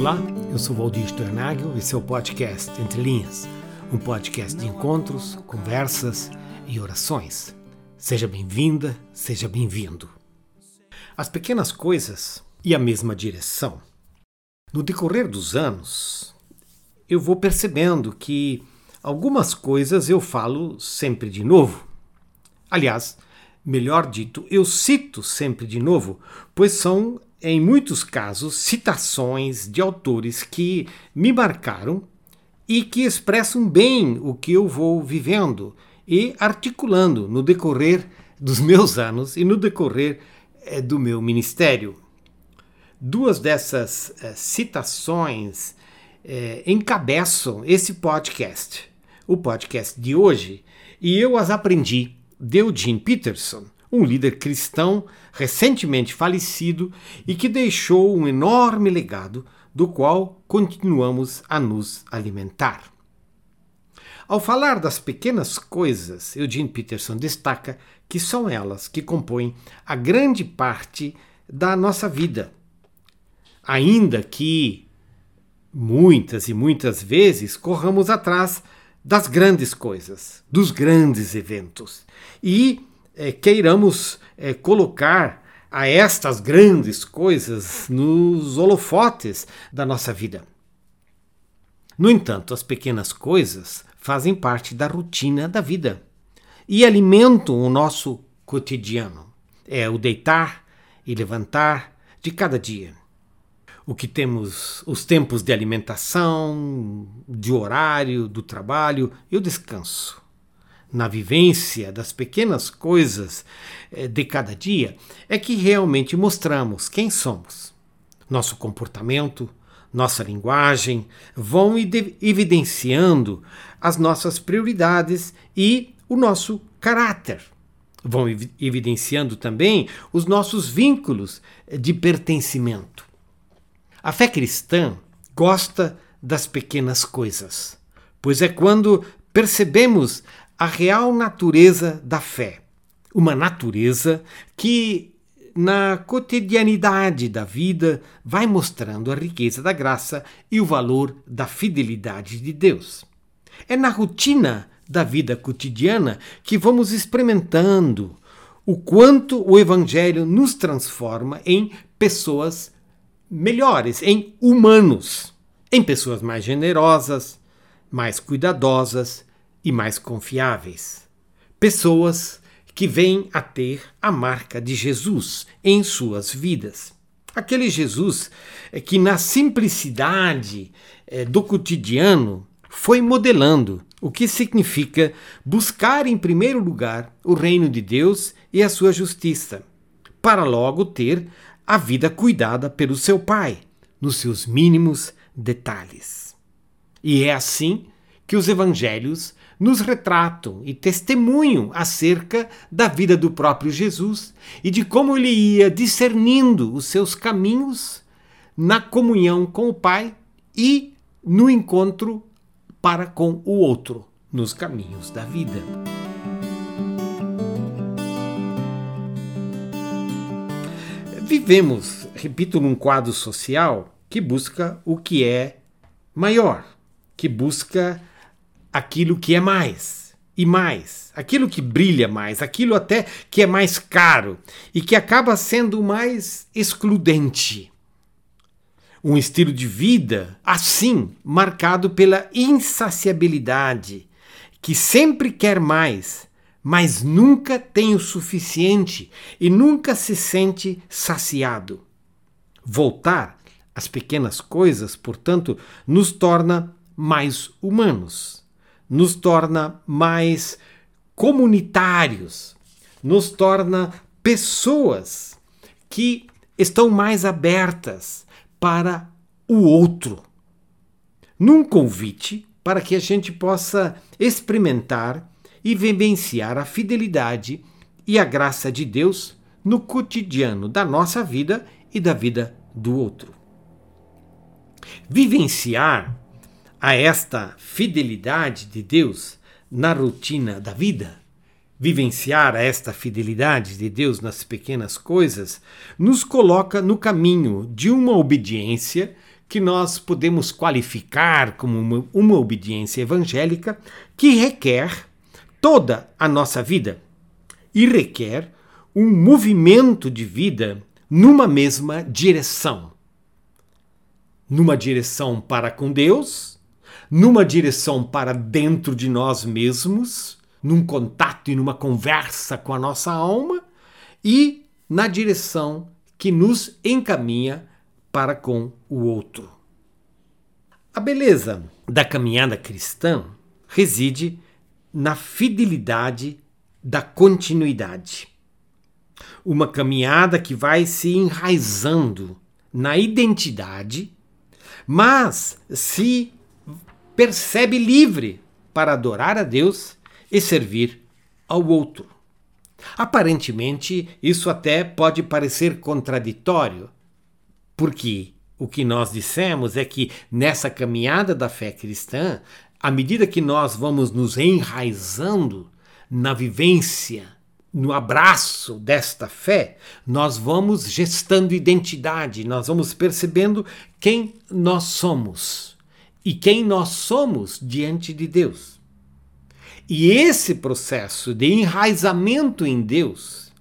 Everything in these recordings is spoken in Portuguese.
Olá, eu sou Valdir Stornagel e seu podcast Entre Linhas, um podcast de encontros, conversas e orações. Seja bem-vinda, seja bem-vindo. As pequenas coisas e a mesma direção. No decorrer dos anos, eu vou percebendo que algumas coisas eu falo sempre de novo. Aliás, melhor dito, eu cito sempre de novo, pois são em muitos casos, citações de autores que me marcaram e que expressam bem o que eu vou vivendo e articulando no decorrer dos meus anos e no decorrer é, do meu ministério. Duas dessas é, citações é, encabeçam esse podcast, o podcast de hoje, e eu as aprendi de Eugene Peterson, um líder cristão recentemente falecido e que deixou um enorme legado do qual continuamos a nos alimentar. Ao falar das pequenas coisas, Eugene Peterson destaca que são elas que compõem a grande parte da nossa vida. Ainda que muitas e muitas vezes corramos atrás das grandes coisas, dos grandes eventos. E é, queiramos é, colocar a estas grandes coisas nos holofotes da nossa vida. No entanto, as pequenas coisas fazem parte da rotina da vida e alimentam o nosso cotidiano. É o deitar e levantar de cada dia. O que temos, os tempos de alimentação, de horário, do trabalho e o descanso na vivência das pequenas coisas eh, de cada dia, é que realmente mostramos quem somos. Nosso comportamento, nossa linguagem vão evidenciando as nossas prioridades e o nosso caráter. Vão evidenciando também os nossos vínculos de pertencimento. A fé cristã gosta das pequenas coisas, pois é quando percebemos a real natureza da fé. Uma natureza que, na cotidianidade da vida, vai mostrando a riqueza da graça e o valor da fidelidade de Deus. É na rotina da vida cotidiana que vamos experimentando o quanto o Evangelho nos transforma em pessoas melhores, em humanos, em pessoas mais generosas, mais cuidadosas, e mais confiáveis. Pessoas que vêm a ter a marca de Jesus em suas vidas. Aquele Jesus eh, que, na simplicidade eh, do cotidiano, foi modelando o que significa buscar em primeiro lugar o reino de Deus e a sua justiça, para logo ter a vida cuidada pelo seu Pai, nos seus mínimos detalhes. E é assim que os evangelhos nos retratam e testemunham acerca da vida do próprio Jesus e de como ele ia discernindo os seus caminhos na comunhão com o Pai e no encontro para com o outro, nos caminhos da vida. Vivemos, repito, num quadro social que busca o que é maior, que busca aquilo que é mais e mais, aquilo que brilha mais, aquilo até que é mais caro e que acaba sendo mais excludente. Um estilo de vida assim, marcado pela insaciabilidade, que sempre quer mais, mas nunca tem o suficiente e nunca se sente saciado. Voltar às pequenas coisas, portanto, nos torna mais humanos nos torna mais comunitários, nos torna pessoas que estão mais abertas para o outro. Num convite para que a gente possa experimentar e vivenciar a fidelidade e a graça de Deus no cotidiano da nossa vida e da vida do outro. Vivenciar a esta fidelidade de Deus na rotina da vida, vivenciar esta fidelidade de Deus nas pequenas coisas, nos coloca no caminho de uma obediência que nós podemos qualificar como uma, uma obediência evangélica que requer toda a nossa vida e requer um movimento de vida numa mesma direção. Numa direção para com Deus, numa direção para dentro de nós mesmos, num contato e numa conversa com a nossa alma, e na direção que nos encaminha para com o outro. A beleza da caminhada cristã reside na fidelidade da continuidade. Uma caminhada que vai se enraizando na identidade, mas se percebe livre para adorar a Deus e servir ao outro. Aparentemente, isso até pode parecer contraditório, porque o que nós dissemos é que nessa caminhada da fé cristã, à medida que nós vamos nos enraizando na vivência, no abraço desta fé, nós vamos gestando identidade, nós vamos percebendo quem nós somos e quem nós somos diante de Deus. E esse processo de enraizamento em Deus,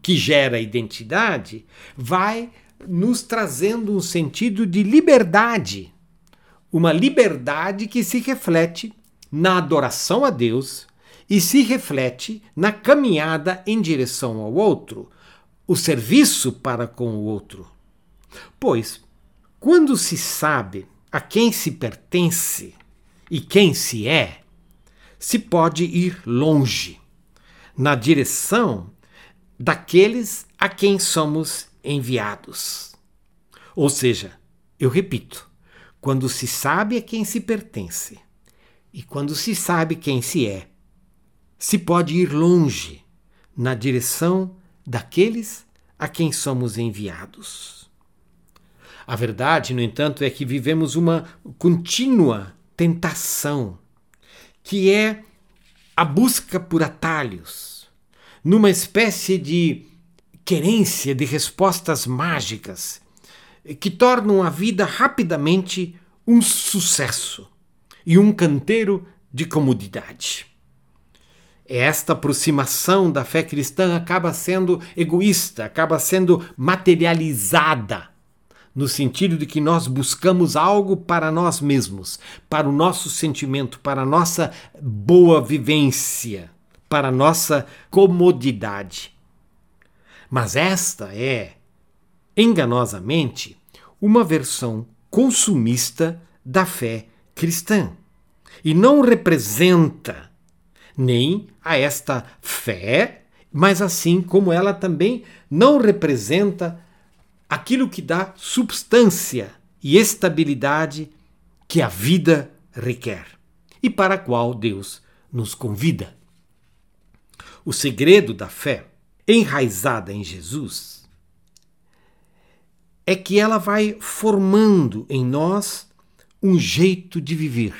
que gera identidade, vai nos trazendo um sentido de liberdade uma liberdade que se reflete na adoração a Deus e se reflete na caminhada em direção ao outro, o serviço para com o outro. Pois, quando se sabe a quem se pertence e quem se é, se pode ir longe, na direção daqueles a quem somos enviados. Ou seja, eu repito, quando se sabe a quem se pertence e quando se sabe quem se é, se pode ir longe na direção daqueles a quem somos enviados. A verdade, no entanto, é que vivemos uma contínua tentação, que é a busca por atalhos, numa espécie de querência de respostas mágicas que tornam a vida rapidamente um sucesso e um canteiro de comodidade. Esta aproximação da fé cristã acaba sendo egoísta, acaba sendo materializada, no sentido de que nós buscamos algo para nós mesmos, para o nosso sentimento, para a nossa boa vivência, para a nossa comodidade. Mas esta é enganosamente, uma versão consumista da fé cristã e não representa nem a esta fé, mas assim como ela também não representa aquilo que dá substância e estabilidade que a vida requer e para a qual Deus nos convida. O segredo da fé, enraizada em Jesus, é que ela vai formando em nós um jeito de viver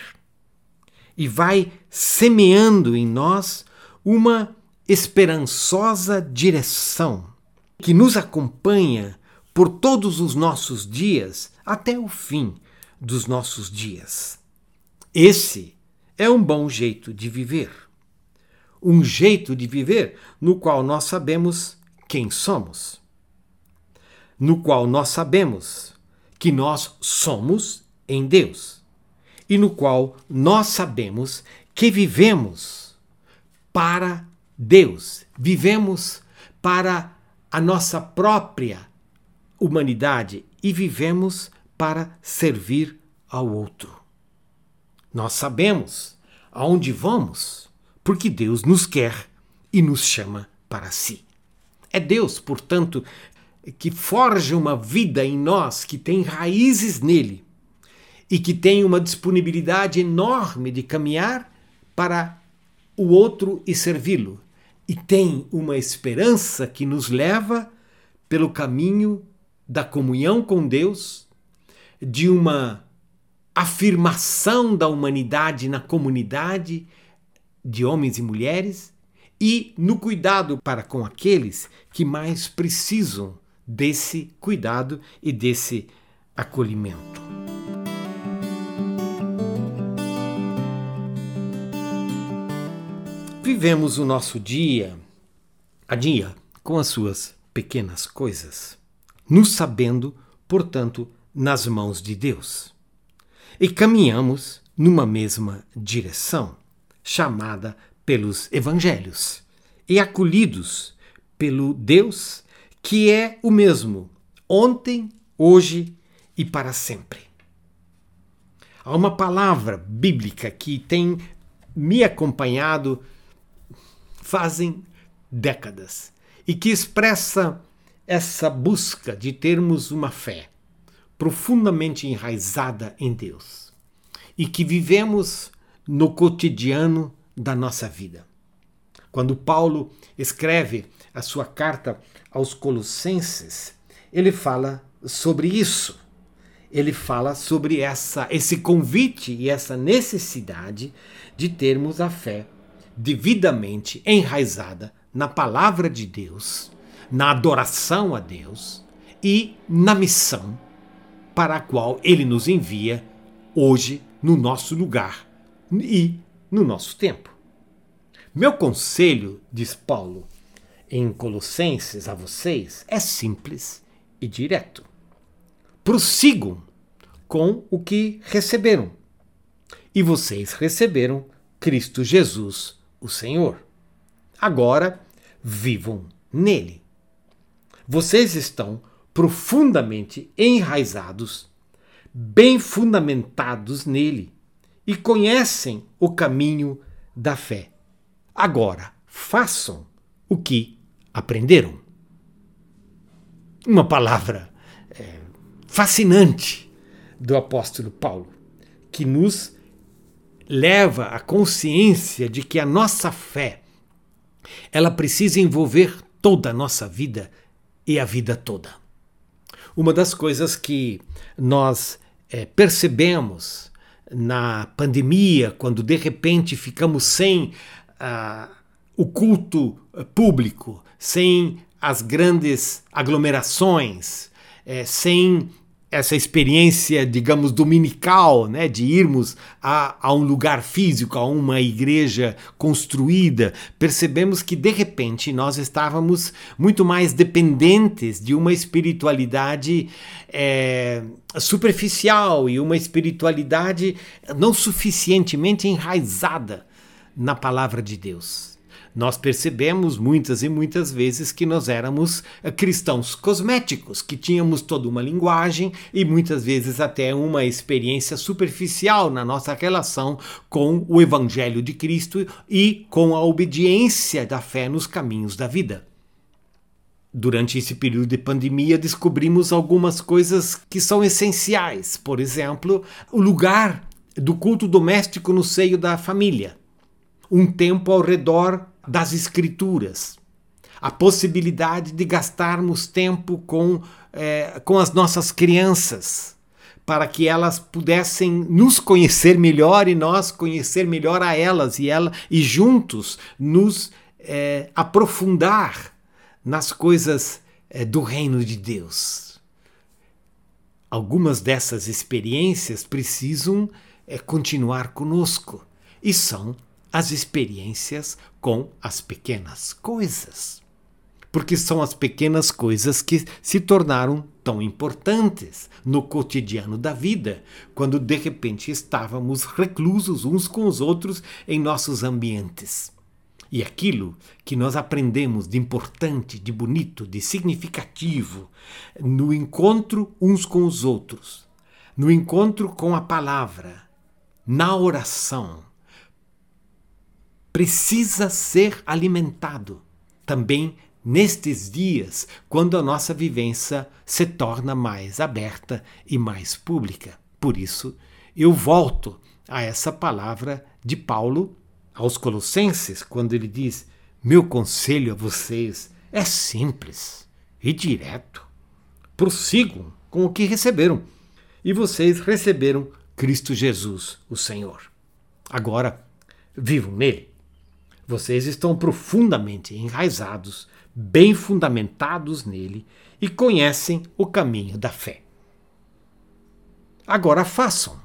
e vai semeando em nós uma esperançosa direção que nos acompanha por todos os nossos dias até o fim dos nossos dias. Esse é um bom jeito de viver. Um jeito de viver no qual nós sabemos quem somos no qual nós sabemos que nós somos em Deus e no qual nós sabemos que vivemos para Deus, vivemos para a nossa própria humanidade e vivemos para servir ao outro. Nós sabemos aonde vamos porque Deus nos quer e nos chama para si. É Deus, portanto, que forja uma vida em nós que tem raízes nele e que tem uma disponibilidade enorme de caminhar para o outro e servi-lo, e tem uma esperança que nos leva pelo caminho da comunhão com Deus, de uma afirmação da humanidade na comunidade de homens e mulheres e no cuidado para com aqueles que mais precisam desse cuidado e desse acolhimento. Vivemos o nosso dia a dia com as suas pequenas coisas nos sabendo, portanto, nas mãos de Deus. E caminhamos numa mesma direção, chamada pelos evangelhos, e acolhidos pelo Deus que é o mesmo ontem, hoje e para sempre. Há uma palavra bíblica que tem me acompanhado fazem décadas e que expressa essa busca de termos uma fé profundamente enraizada em Deus e que vivemos no cotidiano da nossa vida. Quando Paulo escreve a sua carta aos Colossenses, ele fala sobre isso. Ele fala sobre essa, esse convite e essa necessidade de termos a fé devidamente enraizada na palavra de Deus, na adoração a Deus e na missão para a qual ele nos envia hoje no nosso lugar e no nosso tempo. Meu conselho, diz Paulo em Colossenses a vocês, é simples e direto. Prossigam com o que receberam. E vocês receberam Cristo Jesus, o Senhor. Agora vivam nele. Vocês estão profundamente enraizados, bem fundamentados nele e conhecem o caminho da fé. Agora, façam o que aprenderam. Uma palavra é, fascinante do apóstolo Paulo, que nos leva à consciência de que a nossa fé ela precisa envolver toda a nossa vida e a vida toda. Uma das coisas que nós é, percebemos na pandemia, quando de repente ficamos sem ah, o culto público, sem as grandes aglomerações, é, sem essa experiência, digamos, dominical, né, de irmos a, a, um lugar físico, a uma igreja construída, percebemos que de repente nós estávamos muito mais dependentes de uma espiritualidade é, superficial e uma espiritualidade não suficientemente enraizada na palavra de Deus nós percebemos muitas e muitas vezes que nós éramos eh, cristãos cosméticos, que tínhamos toda uma linguagem e muitas vezes até uma experiência superficial na nossa relação com o Evangelho de Cristo e com a obediência da fé nos caminhos da vida. Durante esse período de pandemia, descobrimos algumas coisas que são essenciais. Por exemplo, o lugar do culto doméstico no seio da família. Um tempo ao redor das Escrituras, a possibilidade de gastarmos tempo com, é, com as nossas crianças, para que elas pudessem nos conhecer melhor e nós conhecer melhor a elas e ela e juntos nos é, aprofundar nas coisas é, do reino de Deus. Algumas dessas experiências precisam é, continuar conosco e são as experiências com as pequenas coisas. Porque são as pequenas coisas que se tornaram tão importantes no cotidiano da vida, quando de repente estávamos reclusos uns com os outros em nossos ambientes. E aquilo que nós aprendemos de importante, de bonito, de significativo no encontro uns com os outros, no encontro com a palavra, na oração, precisa ser alimentado também nestes dias, quando a nossa vivência se torna mais aberta e mais pública. Por isso, eu volto a essa palavra de Paulo aos Colossenses, quando ele diz: Meu conselho a vocês é simples e direto. Prossigam com o que receberam. E vocês receberam Cristo Jesus, o Senhor. Agora, vivam nele. Vocês estão profundamente enraizados, bem fundamentados nele e conhecem o caminho da fé. Agora façam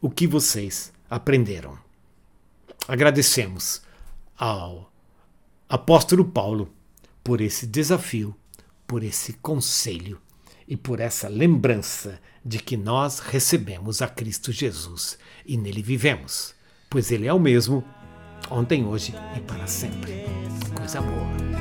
o que vocês aprenderam. Agradecemos ao apóstolo Paulo por esse desafio, por esse conselho e por essa lembrança de que nós recebemos a Cristo Jesus e nele vivemos, pois ele é o mesmo ontem, hoje e para sempre. Coisa boa.